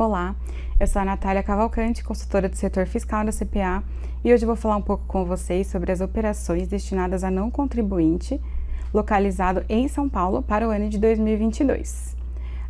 Olá, eu sou a Natália Cavalcante, consultora do setor fiscal da CPA, e hoje vou falar um pouco com vocês sobre as operações destinadas a não contribuinte localizado em São Paulo para o ano de 2022.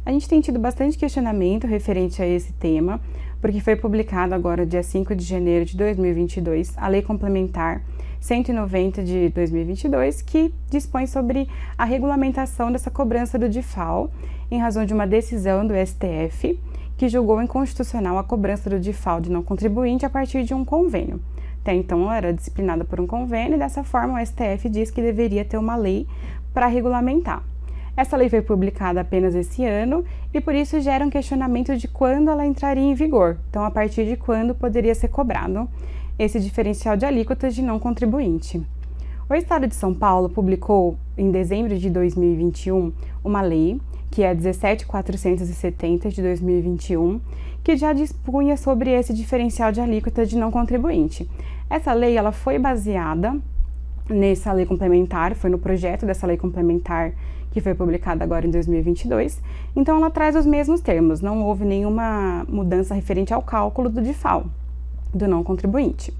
A gente tem tido bastante questionamento referente a esse tema, porque foi publicado agora, dia 5 de janeiro de 2022, a Lei Complementar 190 de 2022, que dispõe sobre a regulamentação dessa cobrança do DIFAL, em razão de uma decisão do STF que julgou inconstitucional a cobrança do DIFAL de não contribuinte a partir de um convênio. Até então, era disciplinada por um convênio e dessa forma o STF diz que deveria ter uma lei para regulamentar. Essa lei foi publicada apenas esse ano e por isso gera um questionamento de quando ela entraria em vigor. Então, a partir de quando poderia ser cobrado esse diferencial de alíquotas de não contribuinte. O Estado de São Paulo publicou em dezembro de 2021 uma lei que é 17470 de 2021, que já dispunha sobre esse diferencial de alíquota de não contribuinte. Essa lei ela foi baseada nessa lei complementar, foi no projeto dessa lei complementar que foi publicada agora em 2022. Então ela traz os mesmos termos, não houve nenhuma mudança referente ao cálculo do DIFAL, do não contribuinte.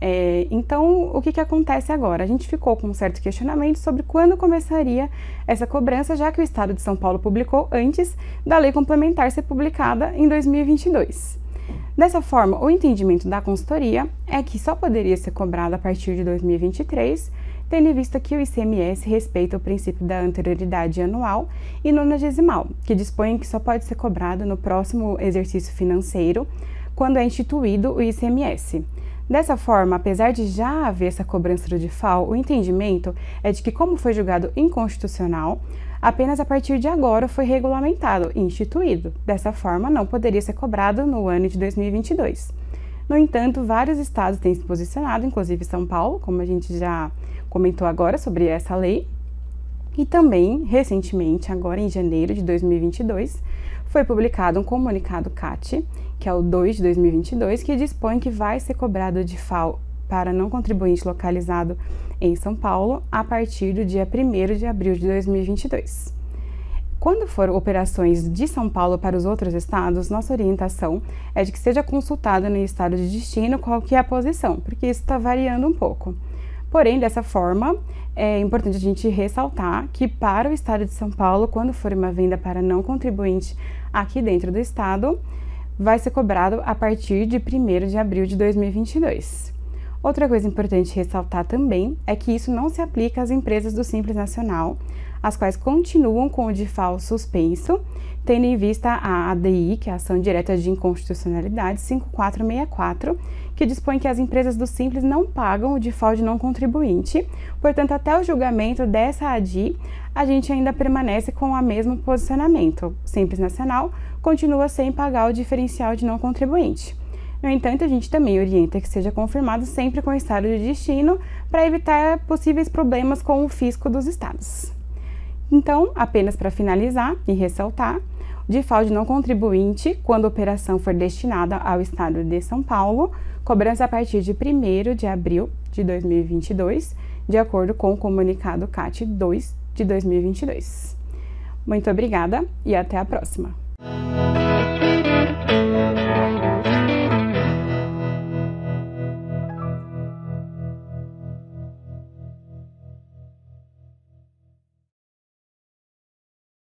É, então, o que, que acontece agora? A gente ficou com um certo questionamento sobre quando começaria essa cobrança, já que o Estado de São Paulo publicou antes da lei complementar ser publicada em 2022. Dessa forma, o entendimento da consultoria é que só poderia ser cobrado a partir de 2023, tendo em vista que o ICMS respeita o princípio da anterioridade anual e nonagesimal, que dispõe que só pode ser cobrado no próximo exercício financeiro quando é instituído o ICMS. Dessa forma, apesar de já haver essa cobrança do DIFAL, o entendimento é de que, como foi julgado inconstitucional, apenas a partir de agora foi regulamentado e instituído. Dessa forma, não poderia ser cobrado no ano de 2022. No entanto, vários estados têm se posicionado, inclusive São Paulo, como a gente já comentou agora sobre essa lei, e também, recentemente, agora em janeiro de 2022, foi publicado um comunicado CAT, que é o 2 de 2022, que dispõe que vai ser cobrado de FAO para não contribuinte localizado em São Paulo a partir do dia 1 de abril de 2022. Quando for operações de São Paulo para os outros estados, nossa orientação é de que seja consultado no estado de destino qual que é a posição, porque isso está variando um pouco. Porém, dessa forma, é importante a gente ressaltar que para o estado de São Paulo, quando for uma venda para não contribuinte aqui dentro do estado, vai ser cobrado a partir de 1 de abril de 2022. Outra coisa importante ressaltar também é que isso não se aplica às empresas do Simples Nacional, as quais continuam com o DIFAL suspenso, tendo em vista a ADI, que é a Ação Direta de Inconstitucionalidade 5464, que dispõe que as empresas do Simples não pagam o DIFAL de não contribuinte. Portanto, até o julgamento dessa ADI, a gente ainda permanece com o mesmo posicionamento. Simples Nacional continua sem pagar o diferencial de não contribuinte. No entanto, a gente também orienta que seja confirmado sempre com o estado de destino para evitar possíveis problemas com o fisco dos estados. Então, apenas para finalizar e ressaltar, de fraude não contribuinte, quando a operação for destinada ao estado de São Paulo, cobrança a partir de 1 de abril de 2022, de acordo com o comunicado CAT 2 de 2022. Muito obrigada e até a próxima!